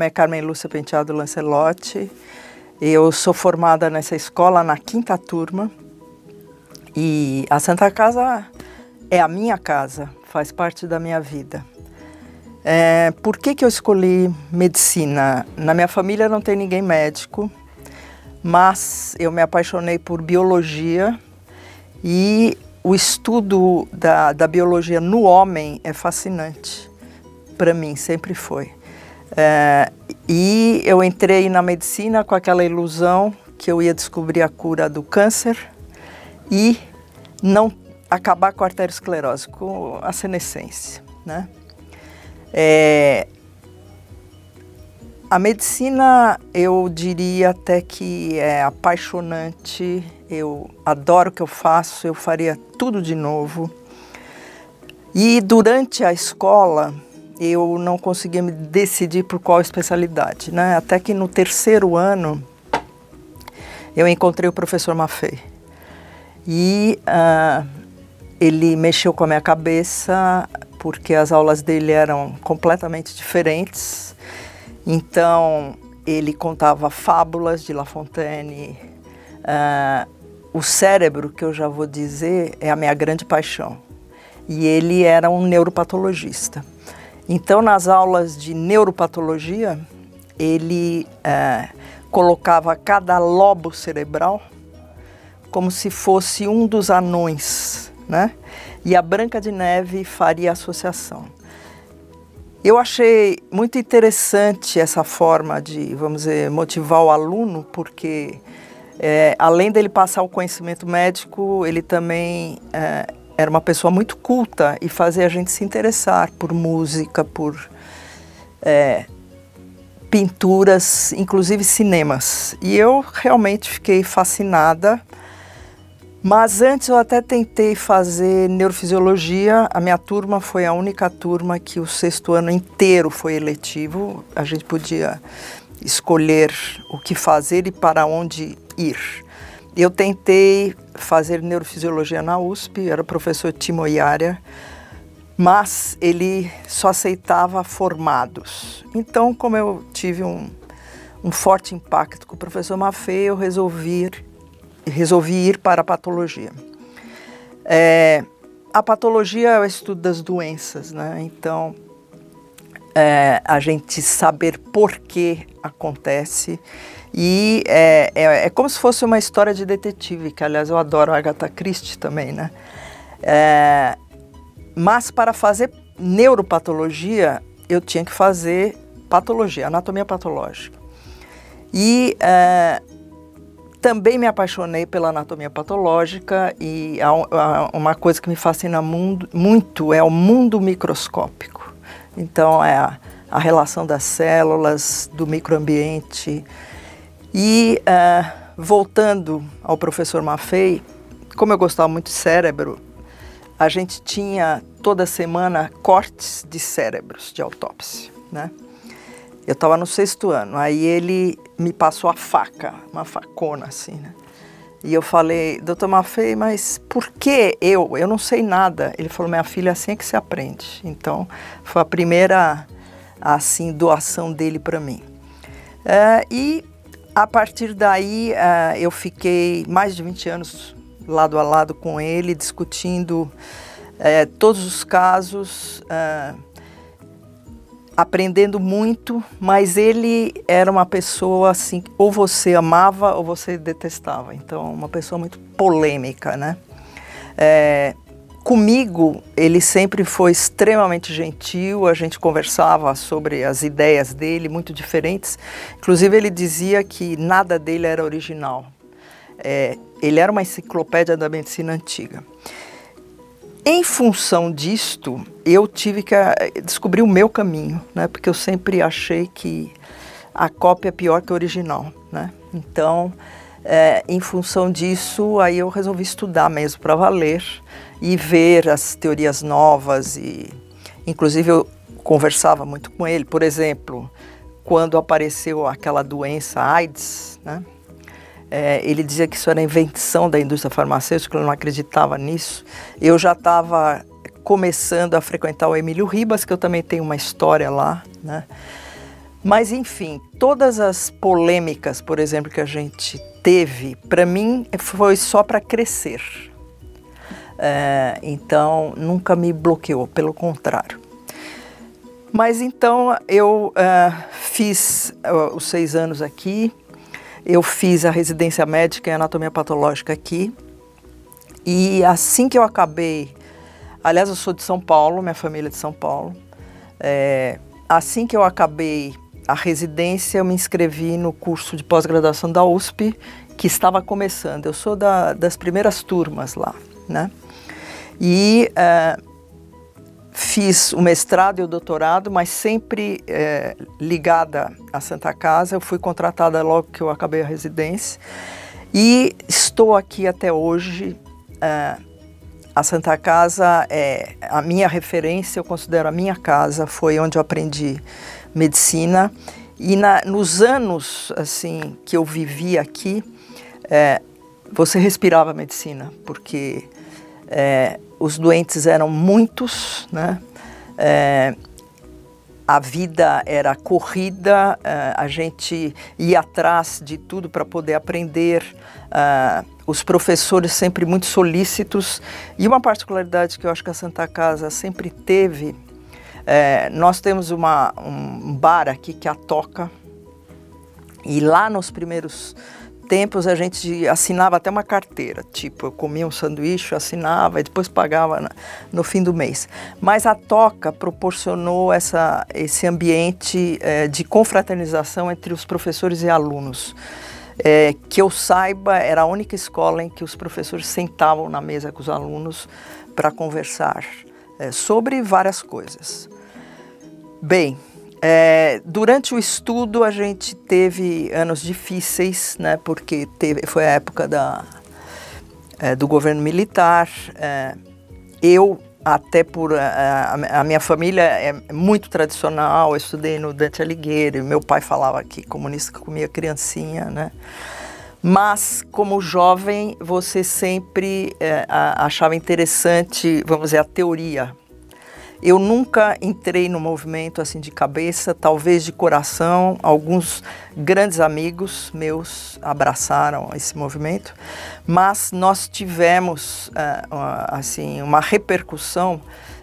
nome é Carmen Lúcia Penteado Lancelotti. Eu sou formada nessa escola na quinta turma. E a Santa Casa é a minha casa, faz parte da minha vida. É, por que, que eu escolhi medicina? Na minha família não tem ninguém médico, mas eu me apaixonei por biologia e o estudo da, da biologia no homem é fascinante. Para mim, sempre foi. É, e eu entrei na medicina com aquela ilusão que eu ia descobrir a cura do câncer e não acabar com a arteriosclerose, com a senescência, né? É, a medicina, eu diria até que é apaixonante, eu adoro o que eu faço, eu faria tudo de novo. E durante a escola, eu não conseguia me decidir por qual especialidade, né? Até que no terceiro ano, eu encontrei o professor Maffei. E uh, ele mexeu com a minha cabeça, porque as aulas dele eram completamente diferentes. Então, ele contava fábulas de La Fontaine. Uh, o cérebro, que eu já vou dizer, é a minha grande paixão. E ele era um neuropatologista. Então, nas aulas de neuropatologia, ele uh, colocava cada lobo cerebral como se fosse um dos anões, né? e a Branca de Neve faria associação. Eu achei muito interessante essa forma de, vamos dizer, motivar o aluno, porque é, além dele passar o conhecimento médico, ele também é, era uma pessoa muito culta e fazia a gente se interessar por música, por é, pinturas, inclusive cinemas. E eu realmente fiquei fascinada mas antes eu até tentei fazer neurofisiologia. A minha turma foi a única turma que o sexto ano inteiro foi eletivo. A gente podia escolher o que fazer e para onde ir. Eu tentei fazer neurofisiologia na USP, era o professor Timo Iaria, mas ele só aceitava formados. Então, como eu tive um, um forte impacto com o professor Maffei, eu resolvi resolvi ir para a patologia. É, a patologia é o estudo das doenças, né? Então, é, a gente saber por que acontece e é, é, é, como se fosse uma história de detetive, que aliás eu adoro Agatha Christie também, né? É, mas para fazer neuropatologia, eu tinha que fazer patologia, anatomia patológica. E é, também me apaixonei pela anatomia patológica e uma coisa que me fascina muito é o mundo microscópico. Então, é a, a relação das células, do microambiente. E, uh, voltando ao professor Maffei, como eu gostava muito de cérebro, a gente tinha toda semana cortes de cérebros de autópsia, né? Eu estava no sexto ano, aí ele me passou a faca, uma facona assim, né? E eu falei, doutor Maffei, mas por que eu? Eu não sei nada. Ele falou, minha filha, assim é que se aprende. Então, foi a primeira, assim, doação dele para mim. É, e a partir daí, é, eu fiquei mais de 20 anos lado a lado com ele, discutindo é, todos os casos aprendendo muito, mas ele era uma pessoa assim, ou você amava ou você detestava. Então, uma pessoa muito polêmica, né? Comigo, ele sempre foi extremamente gentil, a gente conversava sobre as ideias dele, muito diferentes. Inclusive, ele dizia que nada dele era original. É, ele era uma enciclopédia da medicina antiga. Em função disto, eu tive que eh, descobrir o meu caminho, né? Porque eu sempre achei que a cópia é pior que a original, né? Então, é, em função disso, aí eu resolvi estudar mesmo para valer e ver as teorias novas e, inclusive, eu conversava muito com ele. Por exemplo, quando apareceu aquela doença AIDS, né? É, ele dizia que isso era invenção da indústria farmacêutica, ele não acreditava nisso. Eu já estava começando a frequentar o Emílio Ribas, que eu também tenho uma história lá, né? Mas, enfim, todas as polêmicas, por exemplo, que a gente teve, para mim, foi só para crescer. É, então, nunca me bloqueou, pelo contrário. Mas então eu uh, fiz uh, os seis anos aqui, eu fiz a residência médica em anatomia patológica aqui, e assim que eu acabei, aliás, eu sou de São Paulo, minha família é de São Paulo, é, assim que eu acabei a residência, eu me inscrevi no curso de pós-graduação da USP, que estava começando. Eu sou da, das primeiras turmas lá, né? E uh, fiz o mestrado e o doutorado, mas sempre é, ligada à Santa Casa. Eu fui contratada logo que eu acabei a residência e estou aqui até hoje. É, a Santa Casa é a minha referência, eu considero a minha casa, foi onde eu aprendi medicina. E na, nos anos assim que eu vivi aqui, você respirava medicina, porque os doentes eram muitos, né? É, a vida era corrida, é, a gente ia atrás de tudo para poder aprender, é, os professores sempre muito solícitos. E uma particularidade que eu acho que a Santa Casa sempre teve, é, nós temos uma, um bar aqui que é a Toca, e lá nos primeiros tempos a gente assinava até uma carteira, tipo, eu comia um sanduíche, assinava e depois pagava no fim do mês. Mas a Toca proporcionou essa, esse ambiente é, de confraternização entre os professores e alunos. É, que eu saiba, era a única escola em que os professores sentavam na mesa com os alunos para conversar é, sobre várias coisas. Bem, é, durante o estudo a gente teve anos difíceis, né, porque teve, foi a época da, é, do governo militar. É, eu, até por é, a, a, minha família é muito tradicional, eu estudei no Dante Alighieri, meu pai falava que comunista comia criancinha, né? Mas, como jovem, você sempre é, achava interessante, vamos dizer, a teoria eu nunca entrei no movimento assim de cabeça, talvez de coração. Alguns grandes amigos meus abraçaram esse movimento, mas nós tivemos uh, assim uma repercussão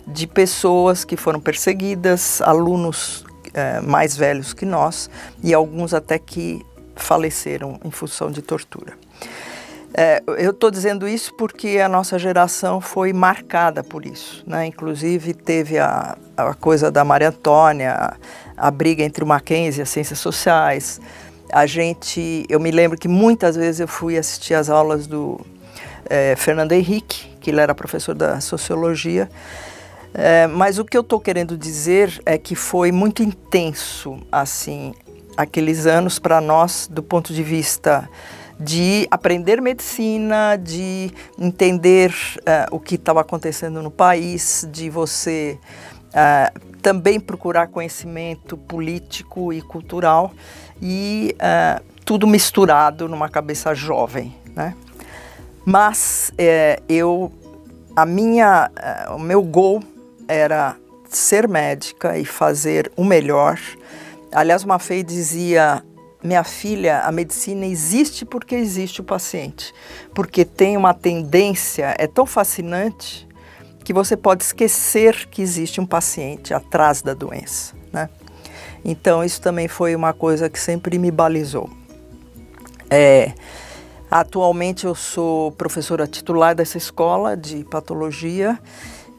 de pessoas que foram perseguidas, alunos uh, mais velhos que nós e alguns até que faleceram em função de tortura. É, eu estou dizendo isso porque a nossa geração foi marcada por isso. Né? Inclusive, teve a, a coisa da Maria Antônia, a, a briga entre o Mackenzie e as ciências sociais. A gente, eu me lembro que muitas vezes eu fui assistir às aulas do é, Fernando Henrique, que ele era professor da sociologia. É, mas o que eu estou querendo dizer é que foi muito intenso, assim, aqueles anos para nós, do ponto de vista de aprender medicina, de entender uh, o que estava acontecendo no país, de você uh, também procurar conhecimento político e cultural e uh, tudo misturado numa cabeça jovem, né? Mas eu, a minha, o meu gol era ser médica e fazer o melhor. Aliás, Maffei dizia minha filha, a medicina existe porque existe o paciente. Porque tem uma tendência, é tão fascinante, que você pode esquecer que existe um paciente atrás da doença. Né? Então, isso também foi uma coisa que sempre me balizou. É, atualmente, eu sou professora titular dessa escola de patologia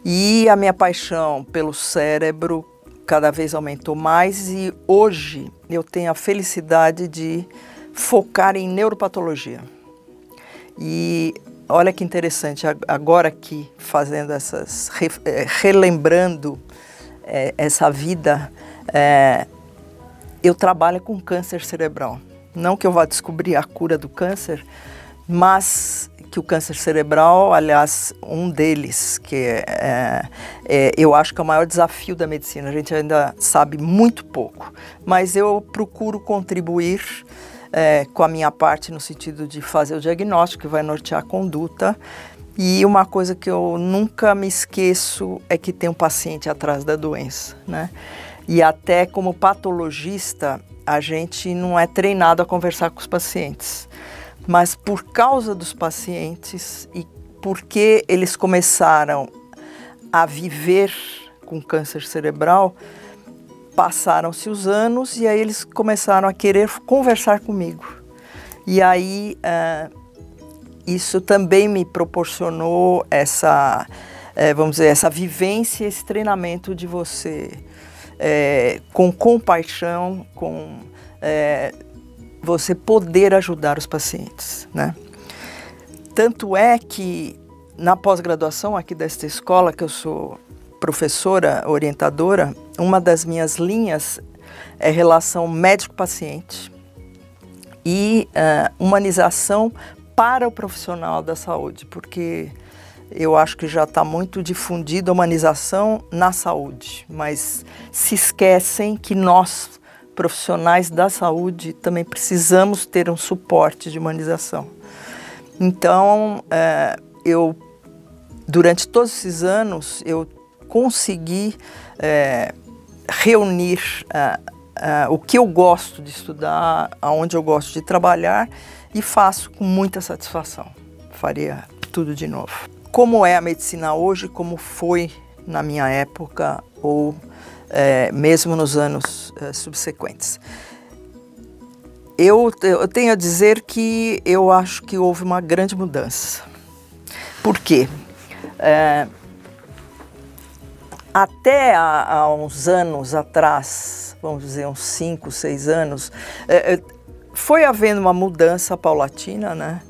e a minha paixão pelo cérebro cada vez aumentou mais e hoje eu tenho a felicidade de focar em neuropatologia. E olha que interessante, agora aqui fazendo essas, eh, relembrando é, essa vida, é, eu trabalho com câncer cerebral. Não que eu vá descobrir a cura do câncer, mas que o câncer cerebral, aliás, um deles, que é, é, é, eu acho que é o maior desafio da medicina, a gente ainda sabe muito pouco, mas eu procuro contribuir é, com a minha parte no sentido de fazer o diagnóstico, que vai nortear a conduta. E uma coisa que eu nunca me esqueço é que tem um paciente atrás da doença, né? E até como patologista, a gente não é treinado a conversar com os pacientes. Mas por causa dos pacientes e porque eles começaram a viver com câncer cerebral, passaram-se os anos e aí eles começaram a querer conversar comigo. E aí uh, isso também me proporcionou essa, uh, vamos dizer, essa vivência, esse treinamento de você uh, com compaixão, com você poder ajudar os pacientes, né? Tanto é que na pós-graduação aqui desta escola, que eu sou professora orientadora, uma das minhas linhas é relação médico-paciente e uh, humanização para o profissional da saúde, porque eu acho que já está muito difundida a humanização na saúde, mas se esquecem que nós, profissionais da saúde, também precisamos ter um suporte de humanização. Então, uh, eu, durante todos esses anos, eu consegui é, reunir é, é, o que eu gosto de estudar, aonde eu gosto de trabalhar e faço com muita satisfação. Faria tudo de novo. Como é a medicina hoje, como foi na minha época ou é, mesmo nos anos é, subsequentes. Eu, eu, tenho a dizer que eu acho que houve uma grande mudança. Por quê? É, até há, uns anos atrás, vamos dizer uns 5, 6 anos, é, é, foi havendo uma mudança paulatina né,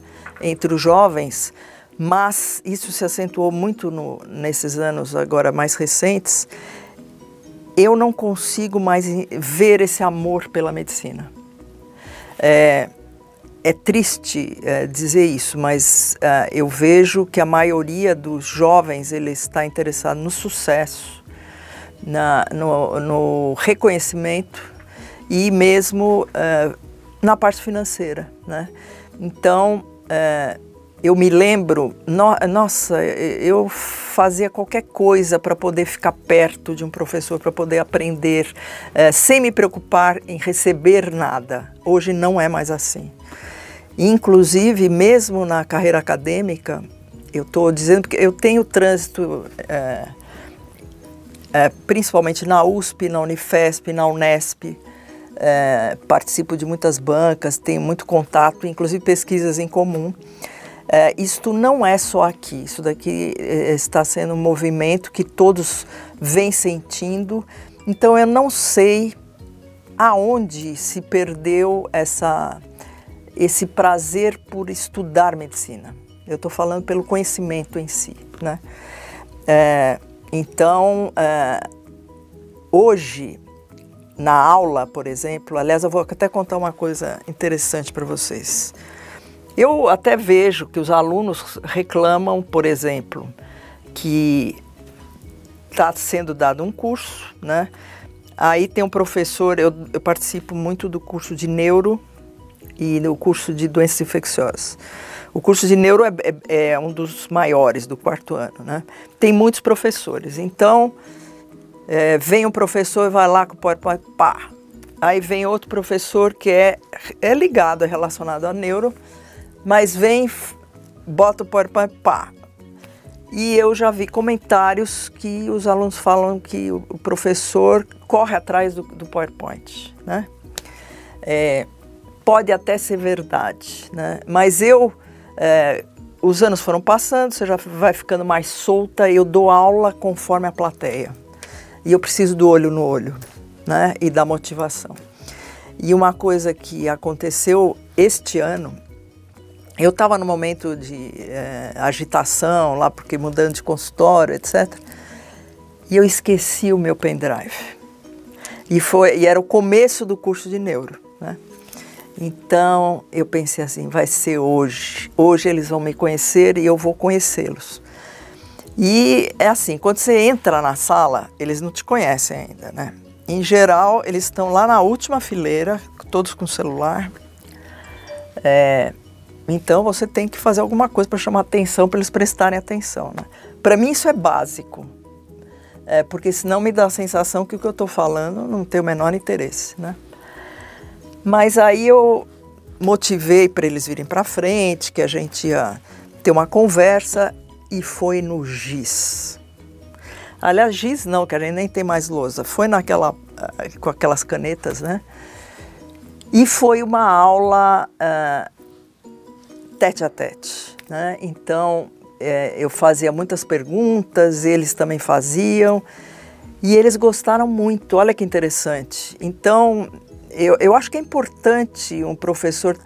entre os jovens, mas isso se acentuou muito no, nesses anos agora mais recentes. Eu não consigo mais ver esse amor pela medicina. É, é triste é, dizer isso, mas uh, eu vejo que a maioria dos jovens ele está interessado no sucesso, na, no, no reconhecimento e mesmo uh, na parte financeira, né? Então uh, eu me lembro, no, nossa, eu fazia qualquer coisa para poder ficar perto de um professor, para poder aprender, sem me preocupar em receber nada. Hoje não é mais assim. Inclusive, mesmo na carreira acadêmica, eu estou dizendo que eu tenho trânsito, é, é, principalmente na USP, na Unifesp, na Unesp, é, participo de muitas bancas, tenho muito contato, inclusive pesquisas em comum. É, isto não é só aqui, isso daqui é, está sendo um movimento que todos vêm sentindo, então eu não sei aonde se perdeu essa esse prazer por estudar medicina. Eu estou falando pelo conhecimento em si, né? É, então, é, hoje, na aula, por exemplo, aliás, eu vou até contar uma coisa interessante para vocês. Eu até vejo que os alunos reclamam, por exemplo, que está sendo dado um curso, né? Aí tem um professor, eu, eu participo muito do curso de neuro e no curso de doenças infecciosas. O curso de neuro é, é, é um dos maiores do quarto ano, né? Tem muitos professores. Então, é, vem um professor e vai lá com o PowerPoint, pá. Aí vem outro professor que é, é ligado, é relacionado a neuro, mas vem, bota o PowerPoint, pá. E eu já vi comentários que os alunos falam que o, professor corre atrás do, do PowerPoint, né? É, pode até ser verdade, né? Mas eu, é, os anos foram passando, você já vai ficando mais solta. Eu dou aula conforme a plateia e eu preciso do olho no olho, né? E da motivação. E uma coisa que aconteceu este ano, eu estava no momento de é, agitação lá, porque mudando de consultório, etc. E eu esqueci o meu pendrive. E foi, e era o começo do curso de neuro, né? Então eu pensei assim, vai ser hoje. Hoje eles vão me conhecer e eu vou conhecê-los. E é assim, quando você entra na sala, eles não te conhecem ainda, né? Em geral, eles estão lá na última fileira, todos com celular. É, então você tem que fazer alguma coisa para chamar atenção, para eles prestarem atenção. Né? Para mim isso é básico. é, porque senão me dá a sensação que o que eu estou falando não tem o menor interesse, né? Mas aí eu motivei para eles virem para frente, que a gente ia ter uma conversa e foi no GIS. Aliás, GIS não, que a gente nem tem mais lousa. Foi naquela eh, com aquelas canetas, né? E foi uma aula uh, tete a tete, né? Então é, eu fazia muitas perguntas, eles também faziam, e eles gostaram muito, olha que interessante. Então, eu, eu acho que é importante um professor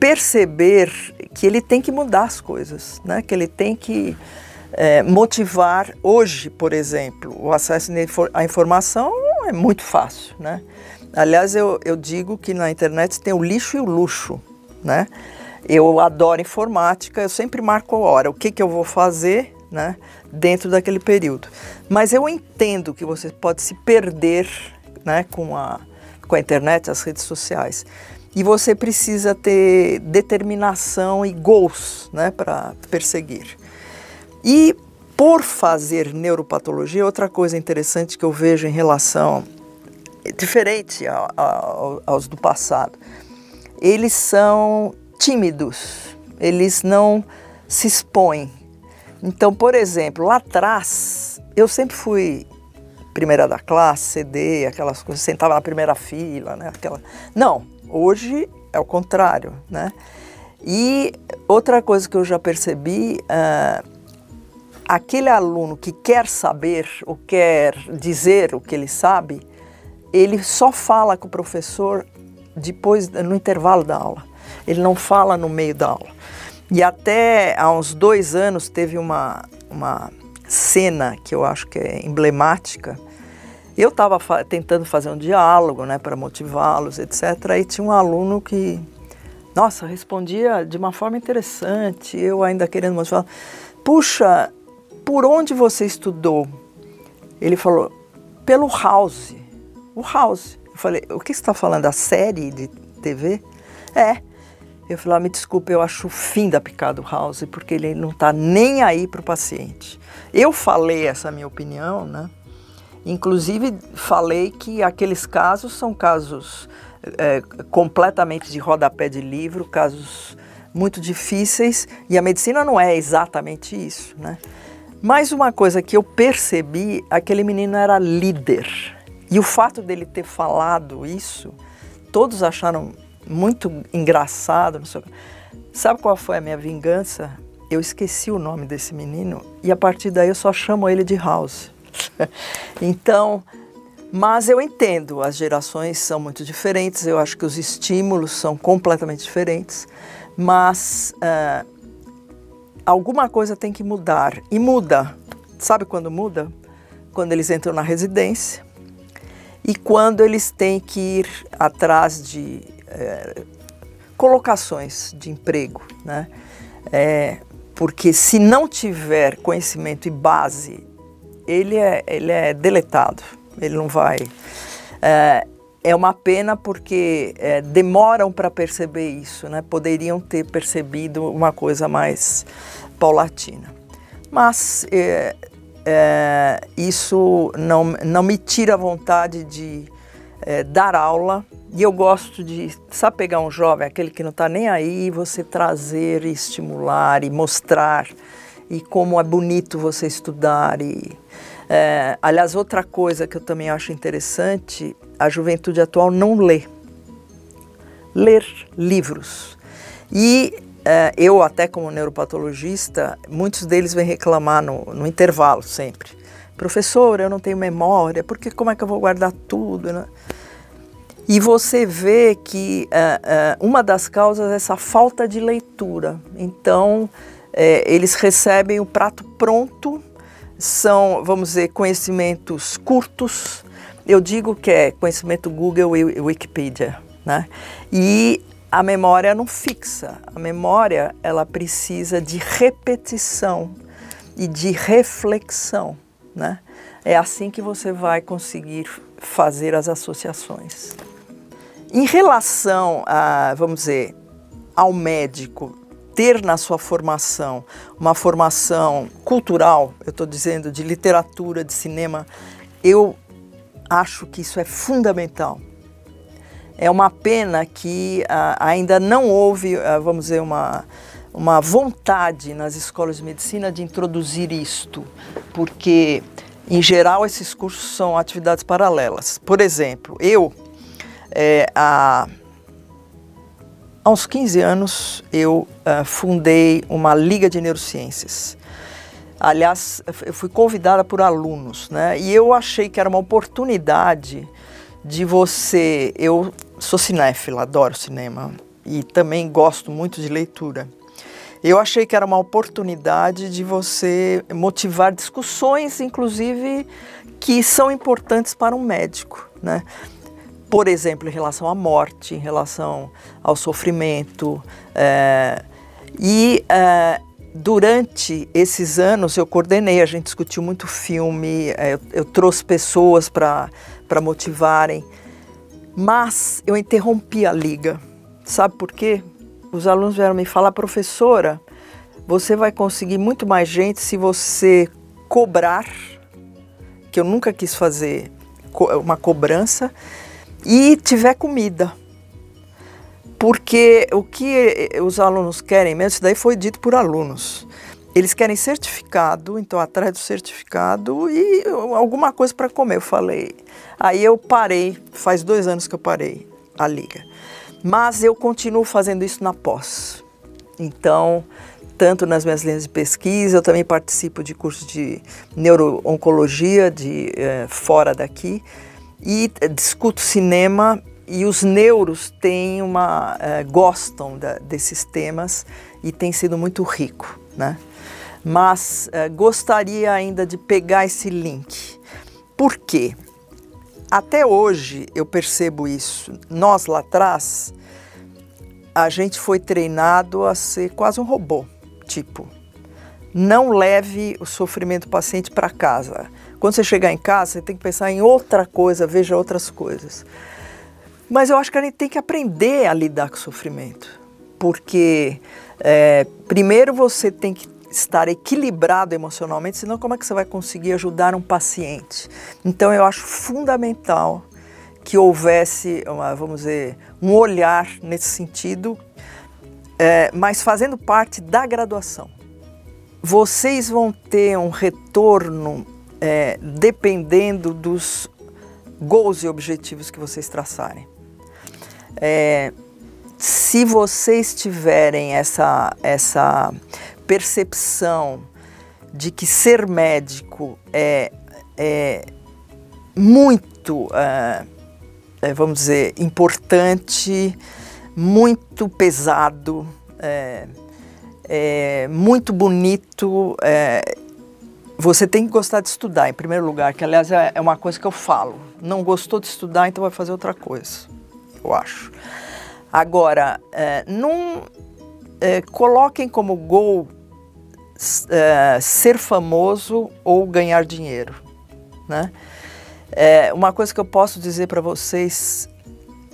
perceber que ele tem que mudar as coisas, né? que ele tem que é, motivar. Hoje, por exemplo, o acesso à informação é muito fácil. Né? Aliás, eu, eu digo que na internet tem o lixo e o luxo. Né? Eu adoro informática, eu sempre marco a hora, o que, que eu vou fazer né, dentro daquele período. Mas eu entendo que você pode se perder né, com, a, com a internet, as redes sociais. E você precisa ter determinação e goals né, para perseguir. E por fazer neuropatologia, outra coisa interessante que eu vejo em relação, diferente aos do passado, eles são tímidos, eles não se expõem. Então, por exemplo, lá atrás, eu sempre fui primeira da classe, CD, aquelas coisas, sentava na primeira fila, né? Aquela... Não, hoje é o contrário, né? E outra coisa que eu já percebi, uh, aquele aluno que quer saber ou quer dizer o que ele sabe, ele só fala com o professor depois, no intervalo da aula ele não fala no meio da aula. E até há uns dois anos teve uma, uma cena que eu acho que é emblemática. Eu estava fa tentando fazer um diálogo né, para motivá-los, etc. E tinha um aluno que, nossa, respondia de uma forma interessante, eu ainda querendo motivar. Puxa, por onde você estudou? Ele falou, pelo House. O House. Eu falei, o que você está falando? A série de TV? É. Eu falei, ah, me desculpe, eu acho o fim da picada House, porque ele não está nem aí para o paciente. Eu falei essa minha opinião, né? Inclusive falei que aqueles casos são casos é, completamente de rodapé de livro, casos muito difíceis, e a medicina não é exatamente isso, né? Mas uma coisa que eu percebi, aquele menino era líder. E o fato dele ter falado isso, todos acharam muito engraçado. Sabe qual foi a minha vingança? Eu esqueci o nome desse menino e a partir daí eu só chamo ele de House. então, mas eu entendo, as gerações são muito diferentes, eu acho que os estímulos são completamente diferentes, mas uh, alguma coisa tem que mudar. E muda. Sabe quando muda? Quando eles entram na residência e quando eles têm que ir atrás de é, colocações de emprego, né? É, porque se não tiver conhecimento e base, ele é, ele é deletado, ele não vai. É, é uma pena porque é, demoram para perceber isso, né? Poderiam ter percebido uma coisa mais paulatina. Mas é, isso não, não me tira a vontade de é, dar aula e eu gosto de, sabe, pegar um jovem, aquele que não está nem aí, você trazer e estimular e mostrar e como é bonito você estudar. E, é, aliás, outra coisa que eu também acho interessante, a juventude atual não lê. Ler livros. E eu, até como neuropatologista, muitos deles vêm reclamar no, no intervalo sempre. Professor, eu não tenho memória, porque como é que eu vou guardar tudo? Né? E você vê que uh, uh, uma das causas é essa falta de leitura. Então, é, eles recebem o prato pronto, são, vamos dizer, conhecimentos curtos. Eu digo que é conhecimento Google e Wikipedia, né? E a memória não fixa. A memória, ela precisa de repetição e de reflexão, né? É assim que você vai conseguir fazer as associações. Em relação a, vamos dizer, ao médico ter na sua formação uma formação cultural, eu estou dizendo de literatura, de cinema, eu acho que isso é fundamental. É uma pena que uh, ainda não houve, uh, vamos dizer, uma, uma vontade nas escolas de medicina de introduzir isto, porque, em geral, esses cursos são atividades paralelas. Por exemplo, eu, é, há, há uns 15 anos, eu uh, fundei uma liga de neurociências. Aliás, eu fui convidada por alunos, né? E eu achei que era uma oportunidade de você. Eu sou cinéfila, adoro cinema e também gosto muito de leitura. Eu achei que era uma oportunidade de você motivar discussões, inclusive, que são importantes para um médico, né? Por exemplo, em relação à morte, em relação ao sofrimento. É, e é, durante esses anos eu coordenei, a gente discutiu muito filme, é, eu, eu trouxe pessoas para motivarem, mas eu interrompi a liga. Sabe por quê? Os alunos vieram me falar, professora, você vai conseguir muito mais gente se você cobrar, que eu nunca quis fazer uma cobrança, e tiver comida. Porque o que os alunos querem mesmo, isso daí foi dito por alunos. Eles querem certificado, então atrás do certificado e alguma coisa para comer. Eu falei. Aí eu parei, faz dois anos que eu parei a liga. Mas eu continuo fazendo isso na pós. Então, tanto nas minhas linhas de pesquisa, eu também participo de cursos de neurooncologia de eh, fora daqui e discuto cinema e os neuros têm uma uh, gostam da, desses temas e tem sido muito rico, né? Mas uh, gostaria ainda de pegar esse link. Por quê? Até hoje eu percebo isso. Nós lá atrás a gente foi treinado a ser quase um robô, tipo, não leve o sofrimento do paciente para casa. Quando você chegar em casa, você tem que pensar em outra coisa, veja outras coisas. Mas eu acho que a gente tem que aprender a lidar com o sofrimento, porque é, primeiro você tem que estar equilibrado emocionalmente, senão como é que você vai conseguir ajudar um paciente? Então eu acho fundamental que houvesse, uma, vamos dizer, um olhar nesse sentido, é, mas fazendo parte da graduação. Vocês vão ter um retorno é, dependendo dos goals e objetivos que vocês traçarem. É, se vocês tiverem essa, essa percepção de que ser médico é, é muito, é, é vamos dizer, importante, muito pesado, é, é muito bonito, é, você tem que gostar de estudar, em primeiro lugar, que aliás é, é uma coisa que eu falo. Não gostou de estudar, então vai fazer outra coisa eu acho. Agora, é, não é, coloquem como gol é, ser famoso ou ganhar dinheiro, né? É, uma coisa que eu posso dizer para vocês,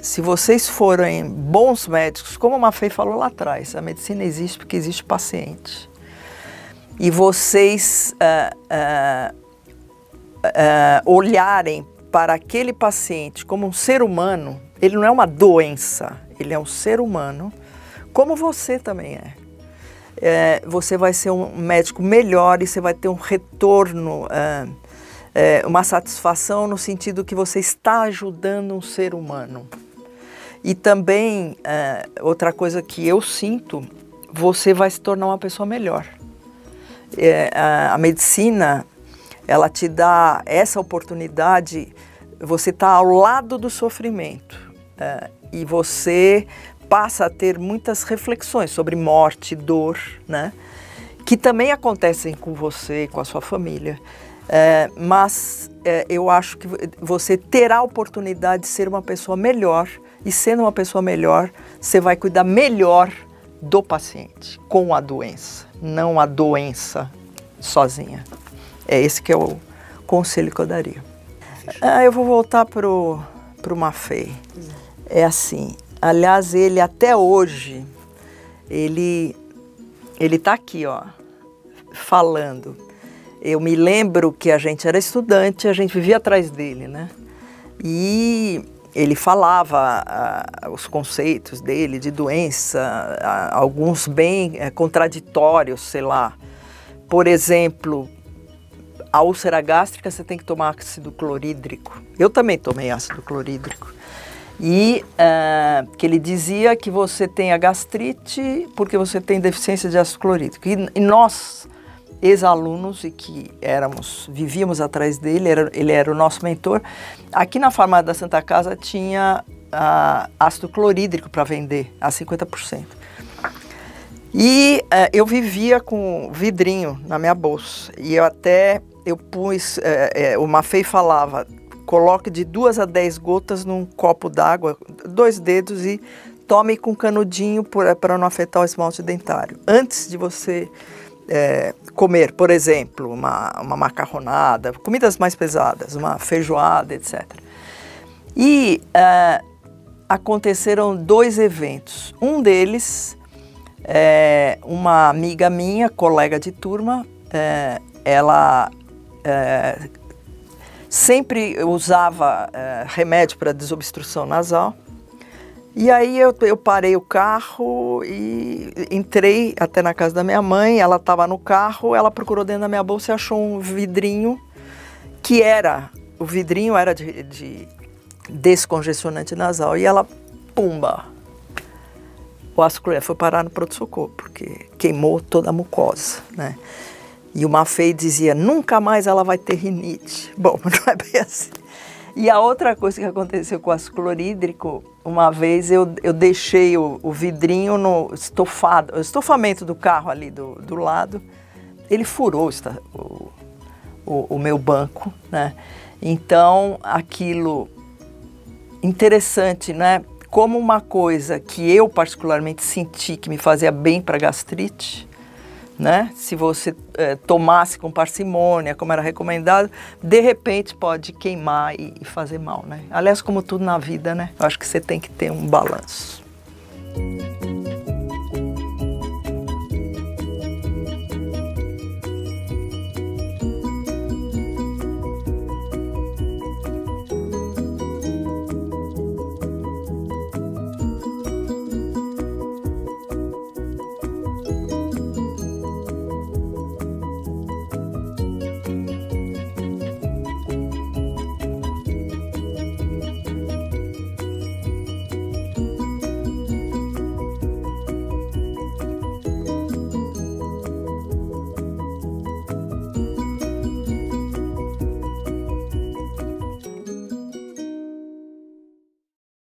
se vocês forem bons médicos, como a Mafei falou lá atrás, a medicina existe porque existe paciente. E vocês é, olharem para aquele paciente como um ser humano, ele não é uma doença, ele é um ser humano, como você também é. é você vai ser um médico melhor e você vai ter um retorno, é, é, uma satisfação no sentido que você está ajudando um ser humano. E também, é, outra coisa que eu sinto, você vai se tornar uma pessoa melhor. É, a, medicina, ela te dá essa oportunidade, você está ao lado do sofrimento e você passa a ter muitas reflexões sobre morte, dor, né? Que também acontecem com você, com a sua família. Uh, mas uh, eu acho que você terá a oportunidade de ser uma pessoa melhor e sendo uma pessoa melhor, você vai cuidar melhor do paciente com a doença, não a doença sozinha. É esse que é o conselho que eu daria. Ah, eu vou voltar para o Mafei é assim. Aliás, ele até hoje, ele ele está aqui, ó, falando. Eu me lembro que a gente era estudante, a gente vivia atrás dele, né? E ele falava uh, os conceitos dele de doença, uh, alguns bem uh, contraditórios, sei lá. Por exemplo, a úlcera gástrica você tem que tomar ácido clorídrico. Eu também tomei ácido clorídrico. E que ele dizia que você tem a gastrite porque você tem deficiência de ácido clorídrico. E, e nós, ex-alunos e que éramos, vivíamos atrás dele, era, ele era o nosso mentor. Aqui na farmácia da Santa Casa tinha uh, ácido clorídrico para vender a 50%. E uh, eu vivia com vidrinho na minha bolsa. E eu até, eu pus, uh, uh, o Mafei falava, coloque de duas a dez gotas num copo d'água, dois dedos e tome com canudinho para não afetar o esmalte dentário. Antes de você é, comer, por exemplo, uma, uma macarronada, comidas mais pesadas, uma feijoada, etc. E é, aconteceram dois eventos. Um deles, é, uma amiga minha, colega de turma, é, ela é, sempre usava é, remédio para desobstrução nasal. E aí eu, eu parei o carro e entrei até na casa da minha mãe, ela estava no carro, ela procurou dentro da minha bolsa e achou um vidrinho que era, o vidrinho era de, de descongestionante nasal. E ela, pumba, o ácido foi parar no pronto-socorro, porque queimou toda a mucosa, né? E o Mafei dizia, nunca mais ela vai ter rinite. Bom, não é bem assim. E a outra coisa que aconteceu com o ácido clorídrico, uma vez eu, eu deixei o, o vidrinho no estofado, o estofamento do carro ali do, do lado, ele furou o, o, o meu banco, né? Então, aquilo interessante, né? Como uma coisa que eu particularmente senti que me fazia bem para gastrite, né? Se você é, tomasse com parcimônia, como era recomendado, de repente pode queimar e, e fazer mal, né? Aliás, como tudo na vida, né? Eu acho que você tem que ter um balanço.